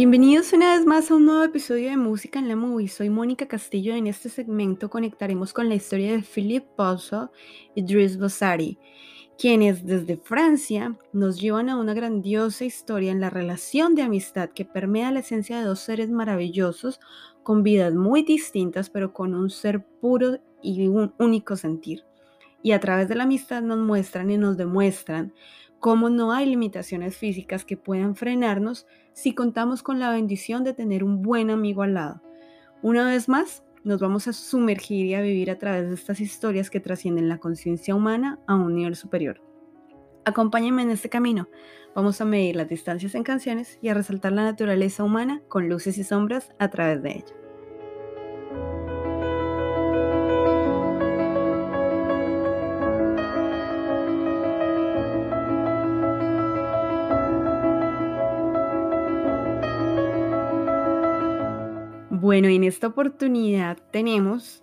Bienvenidos una vez más a un nuevo episodio de Música en la Movie. Soy Mónica Castillo y en este segmento conectaremos con la historia de Philippe Pozo y Dries Bossari, quienes desde Francia nos llevan a una grandiosa historia en la relación de amistad que permea la esencia de dos seres maravillosos con vidas muy distintas pero con un ser puro y un único sentir. Y a través de la amistad nos muestran y nos demuestran cómo no hay limitaciones físicas que puedan frenarnos si contamos con la bendición de tener un buen amigo al lado. Una vez más, nos vamos a sumergir y a vivir a través de estas historias que trascienden la conciencia humana a un nivel superior. Acompáñenme en este camino. Vamos a medir las distancias en canciones y a resaltar la naturaleza humana con luces y sombras a través de ella. Bueno, en esta oportunidad tenemos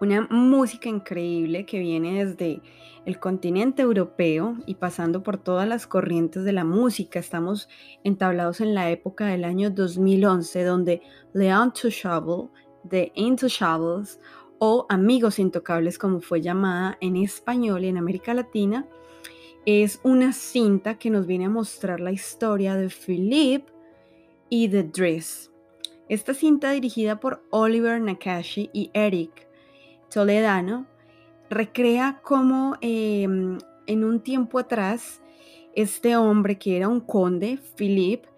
una música increíble que viene desde el continente europeo y pasando por todas las corrientes de la música. Estamos entablados en la época del año 2011, donde The Untouchable, The Intouchables o Amigos Intocables, como fue llamada en español y en América Latina, es una cinta que nos viene a mostrar la historia de Philippe y de Driss esta cinta dirigida por Oliver Nakashi y Eric Toledano recrea cómo em, en un tiempo atrás este hombre que era un conde, Philippe,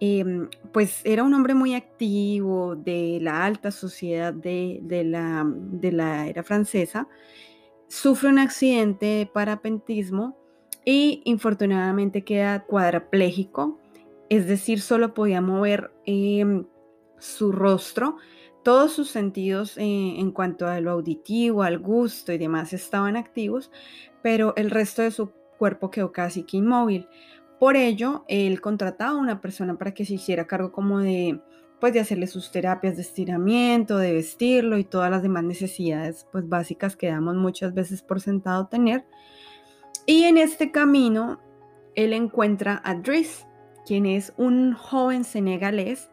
em, pues era un hombre muy activo de la alta sociedad de, la, de la era francesa, sufre un accidente de parapentismo y infortunadamente queda cuadraplégico, es decir, solo podía mover em, su rostro, todos sus sentidos eh, en cuanto a lo auditivo, al gusto y demás estaban activos, pero el resto de su cuerpo quedó casi inmóvil. Por ello, él contrataba a una persona para que se hiciera cargo como de, pues, de hacerle sus terapias de estiramiento, de vestirlo y todas las demás necesidades, pues, básicas que damos muchas veces por sentado tener. Y en este camino, él encuentra a Driss, quien es un joven senegalés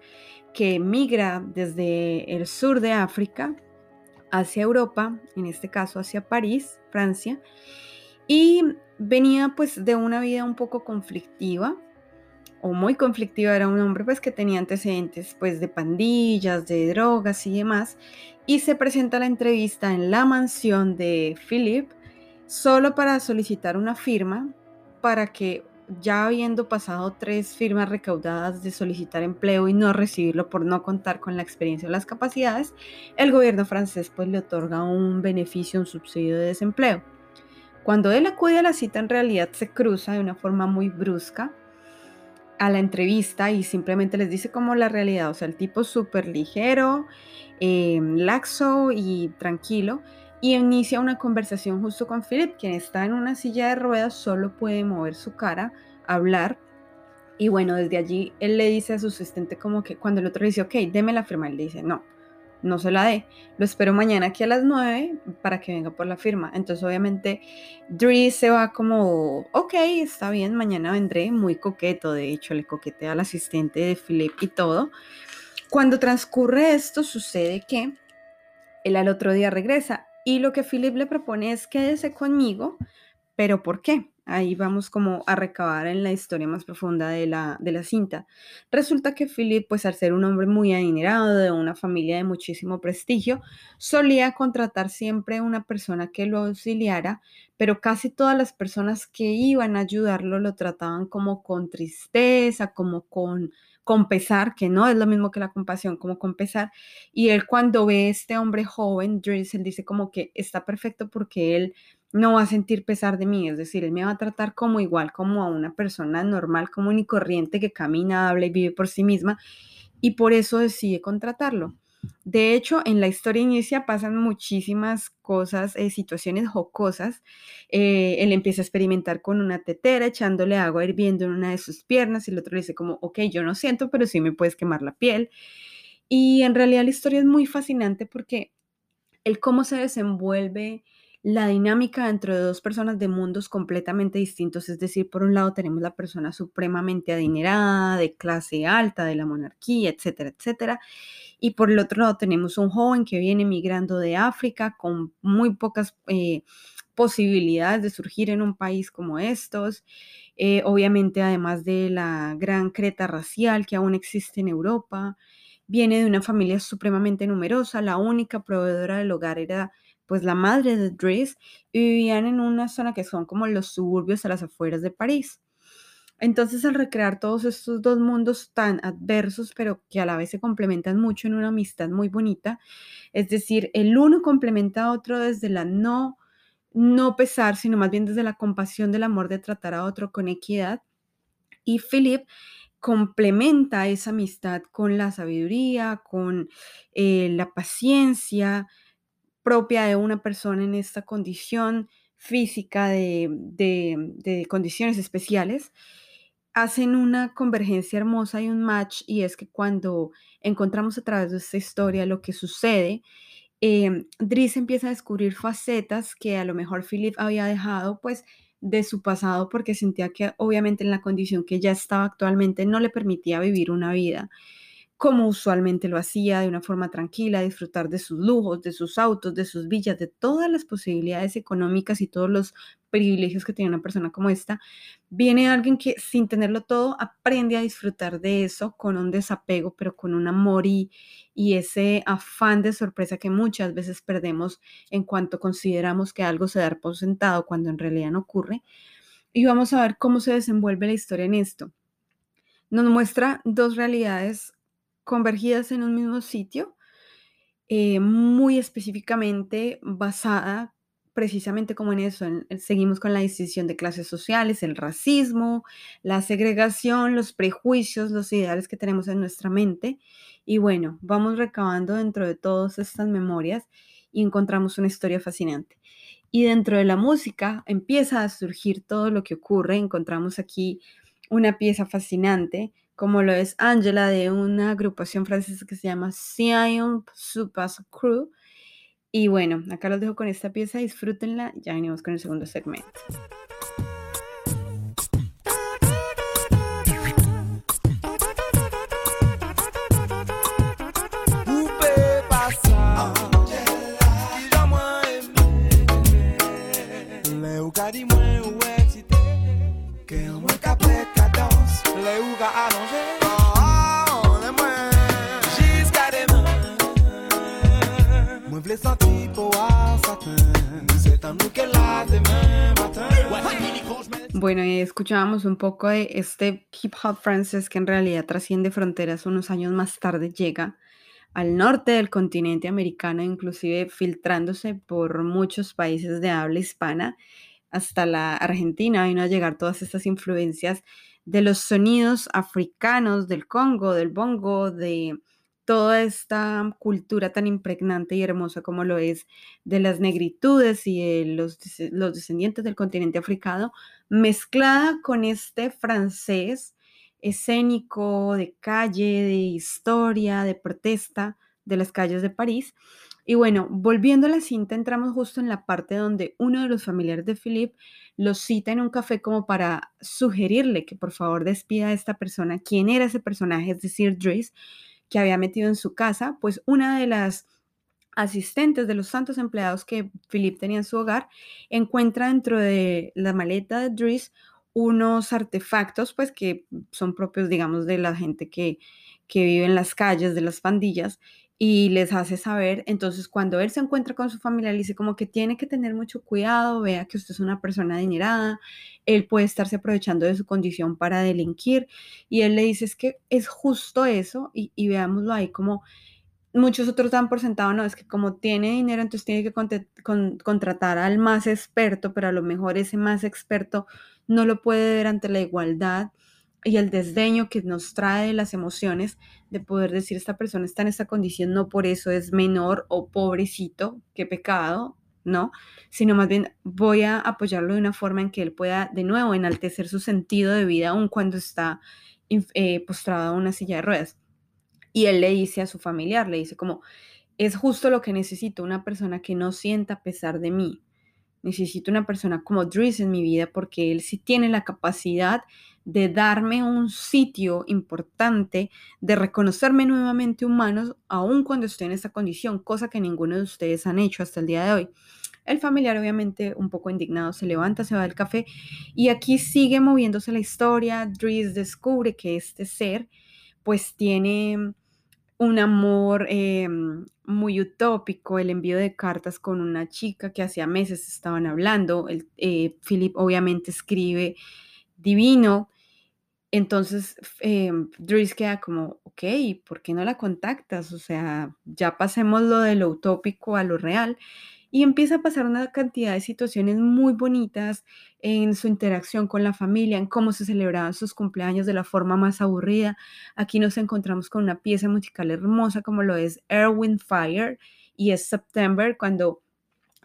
que migra desde el sur de África hacia Europa, en este caso hacia París, Francia, y venía pues de una vida un poco conflictiva, o muy conflictiva, era un hombre pues que tenía antecedentes pues de pandillas, de drogas y demás, y se presenta la entrevista en la mansión de Philip solo para solicitar una firma para que ya habiendo pasado tres firmas recaudadas de solicitar empleo y no recibirlo por no contar con la experiencia o las capacidades, el gobierno francés pues le otorga un beneficio, un subsidio de desempleo. Cuando él acude a la cita en realidad se cruza de una forma muy brusca a la entrevista y simplemente les dice como la realidad, o sea, el tipo súper ligero, eh, laxo y tranquilo, y inicia una conversación justo con Philip, quien está en una silla de ruedas, solo puede mover su cara, hablar. Y bueno, desde allí él le dice a su asistente como que cuando el otro le dice, ok, deme la firma, él le dice, no, no se la dé, lo espero mañana aquí a las 9 para que venga por la firma. Entonces obviamente Dries se va como, ok, está bien, mañana vendré, muy coqueto, de hecho le coquetea al asistente de Philip y todo. Cuando transcurre esto sucede que él al otro día regresa y lo que Philip le propone es quédese conmigo, pero ¿por qué? Ahí vamos como a recabar en la historia más profunda de la, de la cinta. Resulta que Philip, pues al ser un hombre muy adinerado, de una familia de muchísimo prestigio, solía contratar siempre una persona que lo auxiliara, pero casi todas las personas que iban a ayudarlo lo trataban como con tristeza, como con con pesar, que no es lo mismo que la compasión, como con pesar. Y él cuando ve este hombre joven, Drizzle dice como que está perfecto porque él no va a sentir pesar de mí, es decir, él me va a tratar como igual, como a una persona normal, común y corriente que camina, habla y vive por sí misma, y por eso decide contratarlo. De hecho, en la historia inicia pasan muchísimas cosas, eh, situaciones jocosas. Eh, él empieza a experimentar con una tetera, echándole agua hirviendo en una de sus piernas y el otro le dice como, ok, yo no siento, pero sí me puedes quemar la piel. Y en realidad la historia es muy fascinante porque el cómo se desenvuelve la dinámica dentro de dos personas de mundos completamente distintos. Es decir, por un lado tenemos la persona supremamente adinerada, de clase alta, de la monarquía, etcétera, etcétera. Y por el otro lado tenemos un joven que viene migrando de África con muy pocas eh, posibilidades de surgir en un país como estos. Eh, obviamente, además de la gran creta racial que aún existe en Europa, viene de una familia supremamente numerosa. La única proveedora del hogar era pues la madre de Driss y vivían en una zona que son como los suburbios a las afueras de París. Entonces, al recrear todos estos dos mundos tan adversos, pero que a la vez se complementan mucho en una amistad muy bonita, es decir, el uno complementa a otro desde la no, no pesar, sino más bien desde la compasión del amor de tratar a otro con equidad. Y Philip complementa esa amistad con la sabiduría, con eh, la paciencia propia de una persona en esta condición física de, de condiciones especiales hacen una convergencia hermosa y un match, y es que cuando encontramos a través de esta historia lo que sucede, eh, empieza a descubrir facetas que a lo mejor Philip había dejado pues de su pasado porque sentía que obviamente en la condición que ya estaba actualmente no le permitía vivir una vida como usualmente lo hacía, de una forma tranquila, disfrutar de sus lujos, de sus autos, de sus villas, de todas las posibilidades económicas y todos los privilegios que tiene una persona como esta, viene alguien que sin tenerlo todo aprende a disfrutar de eso con un desapego, pero con un amor y, ese afán de sorpresa que muchas veces perdemos en cuanto consideramos que algo se da por sentado cuando en realidad no ocurre. Y vamos a ver cómo se desenvuelve la historia en esto. Nos muestra dos realidades convergidas en un mismo sitio, eh, muy específicamente basada precisamente como en eso, seguimos con la distinción de clases sociales, el racismo, la segregación, los prejuicios, los ideales que tenemos en nuestra mente. Y bueno, vamos recabando dentro de todas estas memorias y encontramos una historia fascinante. Y dentro de la música empieza a surgir todo lo que ocurre. Encontramos aquí una pieza fascinante como lo es Angela de una agrupación francesa que se llama Sion Super Crew. Y bueno, acá los dejo con esta pieza, disfrútenla, ya venimos con el segundo segmento. Bueno, escuchábamos un poco de este hip hop francés que en realidad trasciende fronteras unos años más tarde, llega al norte del continente americano, inclusive filtrándose por muchos países de habla hispana, hasta la Argentina vino a llegar todas estas influencias de los sonidos africanos, del Congo, del bongo, de toda esta cultura tan impregnante y hermosa como lo es de las negritudes y de los, los descendientes del continente africano, mezclada con este francés escénico de calle, de historia, de protesta de las calles de París. Y bueno, volviendo a la cinta, entramos justo en la parte donde uno de los familiares de Philippe lo cita en un café como para sugerirle que por favor despida a esta persona. ¿Quién era ese personaje? Es decir, Driss, que había metido en su casa, pues una de las asistentes de los tantos empleados que Philip tenía en su hogar, encuentra dentro de la maleta de Driss unos artefactos, pues que son propios, digamos, de la gente que, que vive en las calles, de las pandillas, y les hace saber, entonces cuando él se encuentra con su familia, le dice como que tiene que tener mucho cuidado, vea que usted es una persona adinerada, él puede estarse aprovechando de su condición para delinquir, y él le dice es que es justo eso, y, y veámoslo ahí como muchos otros dan por sentado, no, es que como tiene dinero, entonces tiene que contratar al más experto, pero a lo mejor ese más experto no lo puede ver ante la igualdad y el desdeño que nos trae las emociones de poder decir esta persona está en esta condición, no por eso es menor o pobrecito, qué pecado, no, sino más bien voy a apoyarlo de una forma en que él pueda de nuevo enaltecer su sentido de vida aun cuando está eh, postrado en una silla de ruedas. Y él le dice a su familiar, le dice como, es justo lo que necesito, una persona que no sienta pesar de mí, necesito una persona como Dries en mi vida porque él sí tiene la capacidad de darme un sitio importante, de reconocerme nuevamente humanos, aun cuando estoy en esta condición, cosa que ninguno de ustedes han hecho hasta el día de hoy. El familiar obviamente un poco indignado se levanta, se va del café y aquí sigue moviéndose la historia. Dries descubre que este ser pues tiene un amor em, muy utópico, el envío de cartas con una chica que hacía meses estaban hablando. El, eh, Philip obviamente escribe divino. Entonces, eh, Dries queda como, ok, ¿por qué no la contactas? O sea, ya pasemos lo de lo utópico a lo real y empieza a pasar una cantidad de situaciones muy bonitas en su interacción con la familia, en cómo se celebraban sus cumpleaños de la forma más aburrida. Aquí nos encontramos con una pieza musical hermosa como lo es Erwin Fire y es September cuando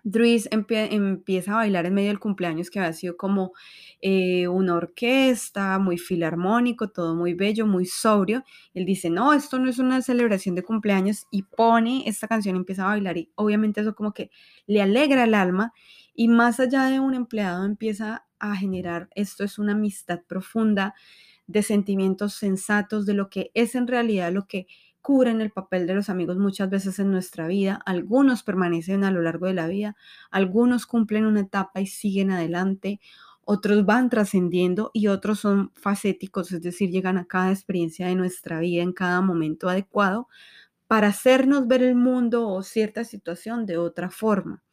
Dries empieza a bailar en medio del cumpleaños que había sido como eh, una orquesta, muy filarmónico, todo muy bello, muy sobrio. Él dice, no, esto no es una celebración de cumpleaños y pone esta canción, empieza a bailar y obviamente eso como que le alegra el alma y más allá de un empleado empieza a generar, esto es una amistad profunda de sentimientos sensatos, de lo que es en realidad lo que cubren el papel de los amigos muchas veces en nuestra vida. Algunos permanecen a lo largo de la vida, algunos cumplen una etapa y siguen adelante, otros van trascendiendo y otros son facéticos, es decir, llegan a cada experiencia de nuestra vida en cada momento adecuado para hacernos ver el mundo o cierta situación de otra forma.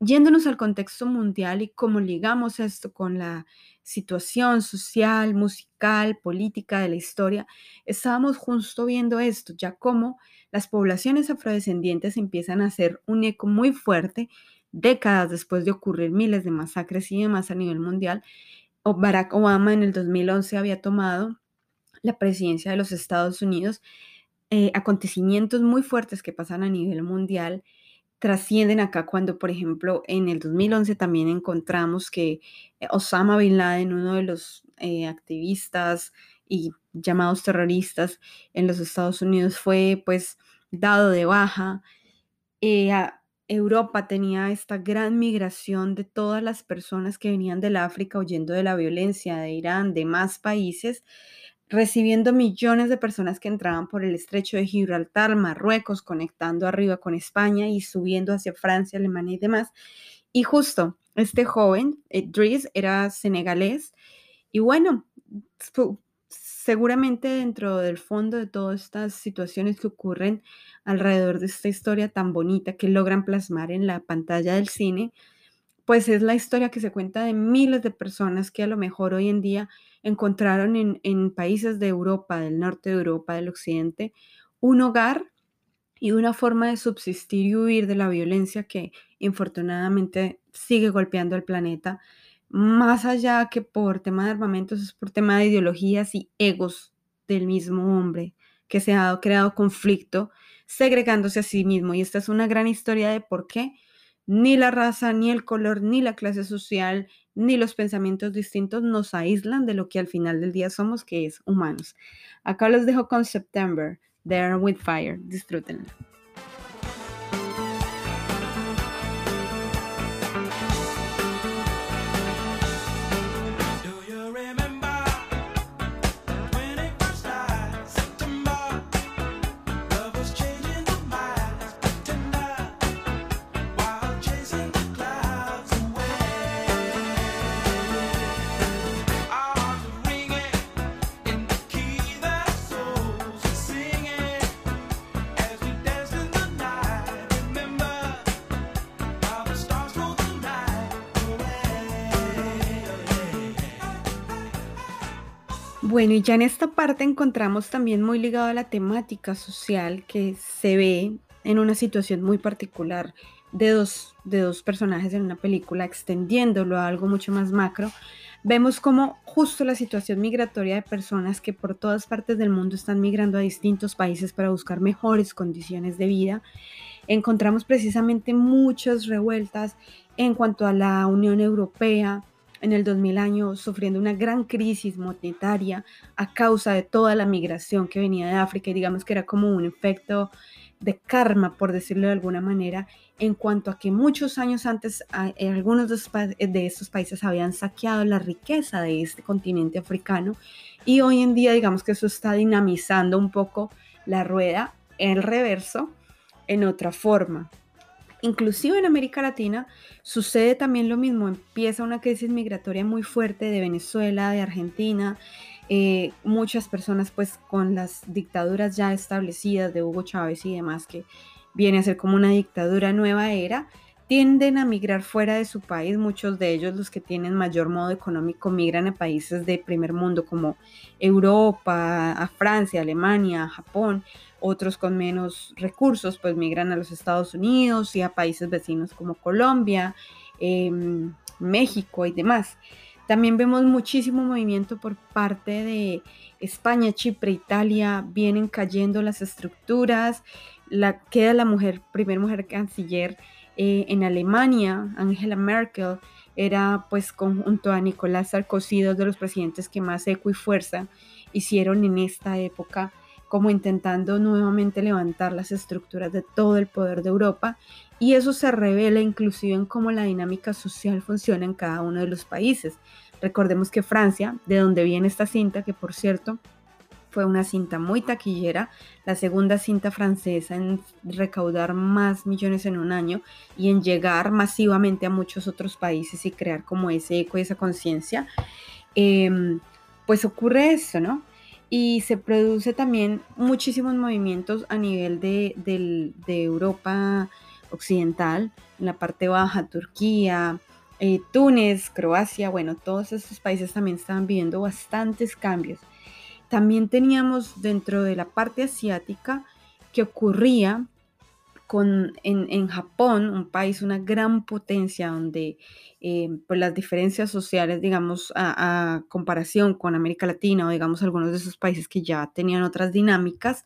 Yéndonos al contexto mundial y cómo ligamos esto con la situación social, musical, política de la historia, estábamos justo viendo esto, ya como las poblaciones afrodescendientes empiezan a hacer un eco muy fuerte décadas después de ocurrir miles de masacres y demás a nivel mundial. Barack Obama en el 2011 había tomado la presidencia de los Estados Unidos. Eh, acontecimientos muy fuertes que pasan a nivel mundial trascienden acá cuando, por ejemplo, en el 2011 también encontramos que eh, Osama Bin Laden, uno de los eh, activistas y llamados terroristas en los Estados Unidos, fue pues dado de baja. Eh, Europa tenía esta gran migración de todas las personas que venían del África huyendo de la violencia de Irán, de más países, recibiendo millones de personas que entraban por el estrecho de Gibraltar, Marruecos, conectando arriba con España y subiendo hacia Francia, Alemania y demás. Y justo este joven, eh, Dries, era senegalés y bueno, seguramente dentro del fondo de todas estas situaciones que ocurren alrededor de esta historia tan bonita que logran plasmar en la pantalla del cine, pues es la historia que se cuenta de miles de personas que a lo mejor hoy en día encontraron en, países de Europa, del norte de Europa, del occidente, un hogar y una forma de subsistir y huir de la violencia que infortunadamente sigue golpeando el planeta, más allá que por tema de armamentos, es por tema de ideologías y egos del mismo hombre que se ha creado conflicto, segregándose a sí mismo. Y esta es una gran historia de por qué ni la raza, ni el color, ni la clase social, ni los pensamientos distintos nos aíslan de lo que al final del día somos, que es humanos. Acá los dejo con September, There with Fire. Disfrútenlo. Bueno, y ya en esta parte encontramos también muy ligado a la temática social que se ve en una situación muy particular de dos, de dos personajes en una película, extendiéndolo a algo mucho más macro, vemos como justo la situación migratoria de personas que por todas partes del mundo están migrando a distintos países para buscar mejores condiciones de vida. Encontramos precisamente muchas revueltas en cuanto a la Unión Europea, en el 2000 años sufriendo una gran crisis monetaria a causa de toda la migración que venía de África y digamos que era como un efecto de karma, por decirlo de alguna manera, en cuanto a que muchos años antes algunos de estos países habían saqueado la riqueza de este continente africano y hoy en día digamos que eso está dinamizando un poco la rueda en reverso en otra forma. Inclusive en América Latina sucede también lo mismo, empieza una crisis migratoria muy fuerte de Venezuela, de Argentina, eh, muchas personas pues con las dictaduras ya establecidas de Hugo Chávez y demás, que viene a ser como una dictadura nueva era, tienden a migrar fuera de su país. Muchos de ellos, los que tienen mayor modo económico, migran a países de primer mundo como Europa, a Francia, Alemania, Japón. Otros con menos recursos, pues migran a los Estados Unidos y a países vecinos como Colombia, em, México y demás. También vemos muchísimo movimiento por parte de España, Chipre, Italia, vienen cayendo las estructuras, la, queda la mujer, primer mujer canciller eh, en Alemania, Angela Merkel, era pues junto a Nicolás Sarkozy, dos de los presidentes que más eco y fuerza hicieron en esta época, como intentando nuevamente levantar las estructuras de todo el poder de Europa. Y eso se revela inclusive en cómo la dinámica social funciona en cada uno de los países. Recordemos que Francia, de donde viene esta cinta, que por cierto fue una cinta muy taquillera, la segunda cinta francesa en recaudar más millones en un año y en llegar masivamente a muchos otros países y crear como ese eco y esa conciencia, em, pues ocurre eso, ¿no? Y se produce también muchísimos movimientos a nivel de, de Europa occidental, en la parte baja, Turquía, eh, Túnez, Croacia, bueno, todos estos países también estaban viviendo bastantes cambios. También teníamos dentro de la parte asiática que ocurría con, en, Japón, un país, una gran potencia donde eh, pues las diferencias sociales, digamos, a, a, comparación con América Latina o digamos algunos de esos países que ya tenían otras dinámicas,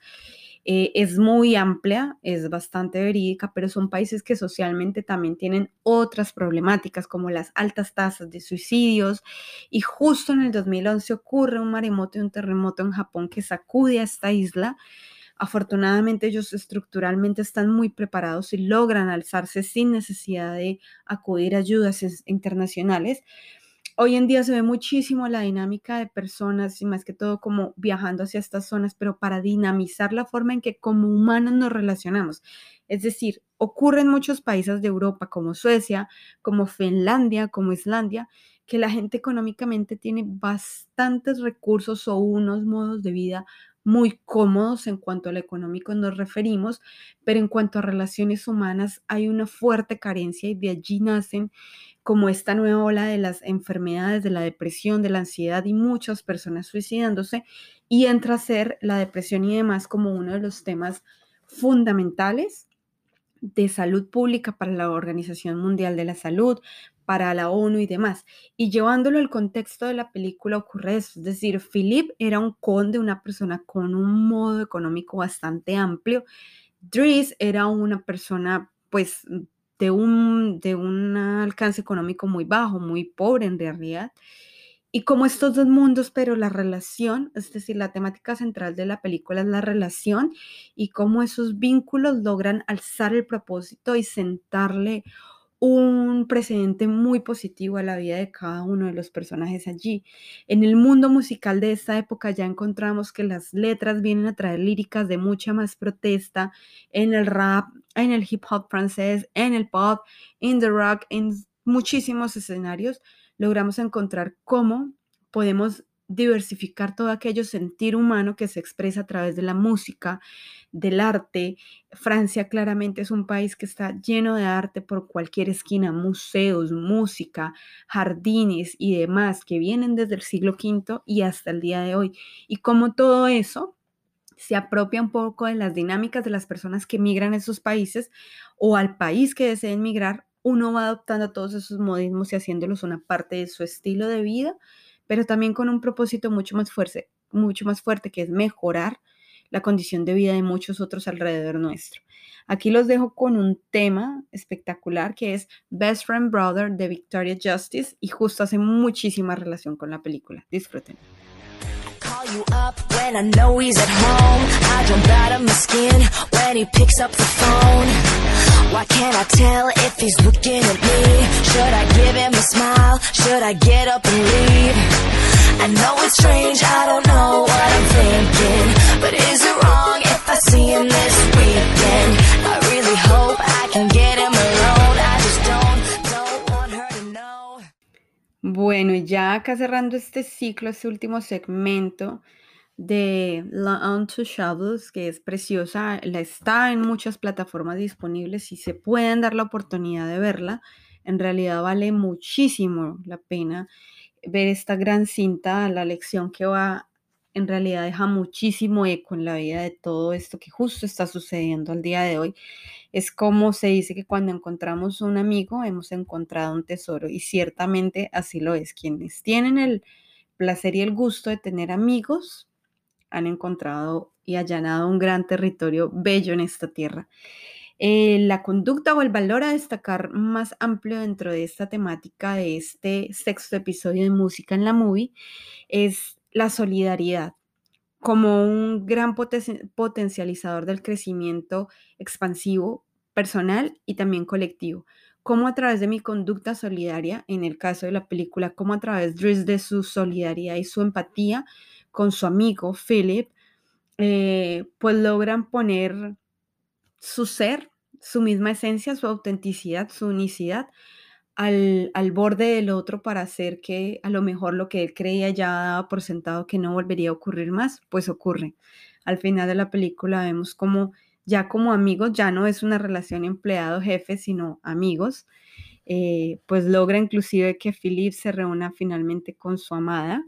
eh, es muy amplia, es bastante verídica, pero son países que socialmente también tienen otras problemáticas como las altas tasas de suicidios y justo en el 2011 ocurre un maremoto y un terremoto en Japón que sacude a esta isla. Afortunadamente ellos estructuralmente están muy preparados y logran alzarse sin necesidad de acudir a ayudas internacionales, Hoy en día se ve muchísimo la dinámica de personas y más que todo como viajando hacia estas zonas, pero para dinamizar la forma en que como humanos nos relacionamos. Es decir, ocurre en muchos países de Europa como Suecia, como Finlandia, como Islandia, que la gente económicamente tiene bastantes recursos o unos modos de vida muy cómodos en cuanto a lo económico nos referimos, pero en cuanto a relaciones humanas hay una fuerte carencia y de allí nacen como esta nueva ola de las enfermedades, de la depresión, de la ansiedad y muchas personas suicidándose, y entra a ser la depresión y demás como uno de los temas fundamentales de salud pública para la Organización Mundial de la Salud, para la ONU y demás. Y llevándolo al contexto de la película ocurre eso, es decir, Philip era un conde, una persona con un modo económico bastante amplio. Dries era una persona pues de un, de un alcance económico muy bajo, muy pobre en realidad. Y como estos dos mundos, pero la relación, es decir, la temática central de la película es la relación y cómo esos vínculos logran alzar el propósito y sentarle un precedente muy positivo a la vida de cada uno de los personajes allí. En el mundo musical de esta época ya encontramos que las letras vienen a traer líricas de mucha más protesta en el rap, en el hip hop francés, en el pop, en the rock, en muchísimos escenarios. Logramos encontrar cómo podemos diversificar todo aquello sentir humano que se expresa a través de la música, del arte. Francia claramente es un país que está lleno de arte por cualquier esquina, museos, música, jardines y demás que vienen desde el siglo V y hasta el día de hoy. Y como todo eso se apropia un poco de las dinámicas de las personas que migran a esos países o al país que deseen migrar, uno va adoptando todos esos modismos y haciéndolos una parte de su estilo de vida pero también con un propósito mucho más fuerte, mucho más fuerte que es mejorar la condición de vida de muchos otros alrededor nuestro. Aquí los dejo con un tema espectacular que es Best Friend Brother de Victoria Justice y justo hace muchísima relación con la película. Disfruten. I jump out of my skin when he picks up the phone. Why can't I tell if he's looking at me? Should I give him a smile? Should I get up and leave? I know it's strange, I don't know what I'm thinking. But is it wrong if I see him this weekend? I really hope I can get him alone. I just don't, don't want her to know. Bueno, ya acá cerrando este ciclo, este último segmento de La Untouchables, que es preciosa, la está en muchas plataformas disponibles y se pueden dar la oportunidad de verla. En realidad vale muchísimo la pena ver esta gran cinta, la lección que va, en realidad deja muchísimo eco en la vida de todo esto que justo está sucediendo al día de hoy. Es como se dice que cuando encontramos un amigo hemos encontrado un tesoro y ciertamente así lo es. Quienes tienen el placer y el gusto de tener amigos han encontrado y allanado un gran territorio bello en esta tierra. Eh, la conducta o el valor a destacar más amplio dentro de esta temática de este sexto episodio de Música en la Movie es la solidaridad como un gran potencializador del crecimiento expansivo personal y también colectivo. Como a través de mi conducta solidaria, en el caso de la película, como a través de su solidaridad y su empatía con su amigo Philip, eh, pues logran poner su ser su misma esencia, su autenticidad, su unicidad al, borde del otro para hacer que a lo mejor lo que él creía ya daba por sentado que no volvería a ocurrir más, pues ocurre. Al final de la película vemos como ya como amigos, ya no es una relación empleado-jefe, sino amigos, eh, pues logra inclusive que Philip se reúna finalmente con su amada,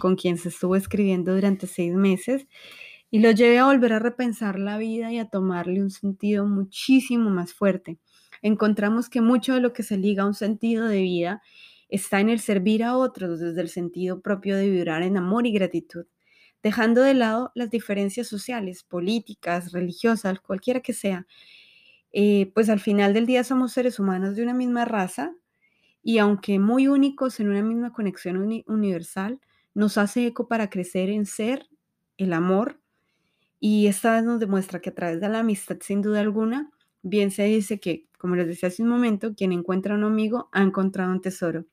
con quien se estuvo escribiendo durante seis meses, y lo lleve a volver a repensar la vida y a tomarle un sentido muchísimo más fuerte. Encontramos que mucho de lo que se liga a un sentido de vida está en el servir a otros desde el sentido propio de vibrar en amor y gratitud, dejando de lado las diferencias sociales, políticas, religiosas, cualquiera que sea. Eh, pues al final del día somos seres humanos de una misma raza y aunque muy únicos en una misma conexión universal, nos hace eco para crecer en ser, el amor y esta nos demuestra que a través de la amistad, sin duda alguna, bien se dice que, como les decía hace un momento, quien encuentra un amigo ha encontrado un tesoro.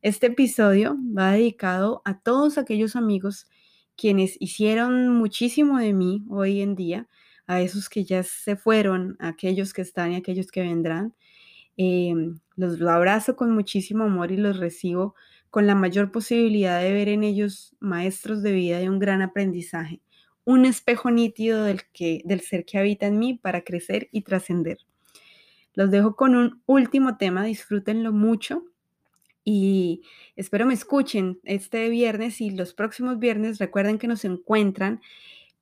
Este episodio va dedicado a todos aquellos amigos quienes hicieron muchísimo de mí hoy en día, a esos que ya se fueron, a aquellos que están y a aquellos que vendrán. Em, los abrazo con muchísimo amor y los recibo con la mayor posibilidad de ver en ellos maestros de vida y un gran aprendizaje un espejo nítido del, que, del ser que habita en mí para crecer y trascender. Los dejo con un último tema, disfrútenlo mucho y espero me escuchen este viernes y los próximos viernes. Recuerden que nos encuentran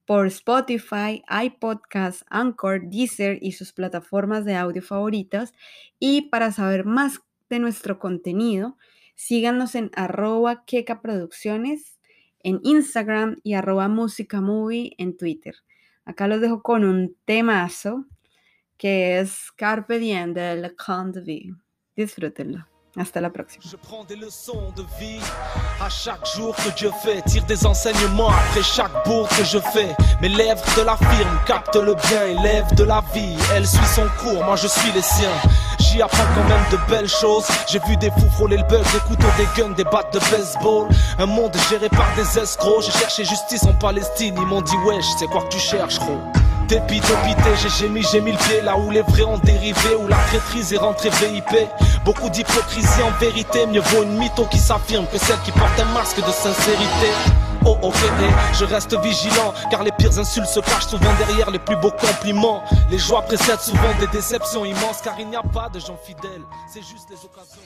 por Spotify, iPodcast, Anchor, Deezer y sus plataformas de audio favoritas. Y para saber más de nuestro contenido, síganos en arroba queca producciones en Instagram y arroba música movie en Twitter. Acá los dejo con un temazo que es Carpe Diem de Le Conte de Vie. Disfrútenlo. Hasta la próxima. Je prends des leçons de vie à chaque jour que Dieu fait. Tire des enseignements après chaque bourre que je fais. Mes lèvres de la firme captent le bien, élève de la vie. Elle suit son cours, moi je suis les siens. J'y apprends quand même de belles choses. J'ai vu des fous frôler le bug, des couteaux, des guns, des battes de baseball. Un monde géré par des escrocs. J'ai cherché justice en Palestine. Ils m'ont dit, wesh, c'est quoi que tu cherches, gros? Dépit, dépité, j'ai gémi, j'ai mis le pied là où les vrais ont dérivé, où la traîtrise est rentrée VIP. Beaucoup d'hypocrisie en vérité, mieux vaut une mytho qui s'affirme que celle qui porte un masque de sincérité. Oh ok, eh, je reste vigilant car les pires insultes se cachent souvent derrière les plus beaux compliments. Les joies précèdent souvent des déceptions immenses car il n'y a pas de gens fidèles, c'est juste les occasions.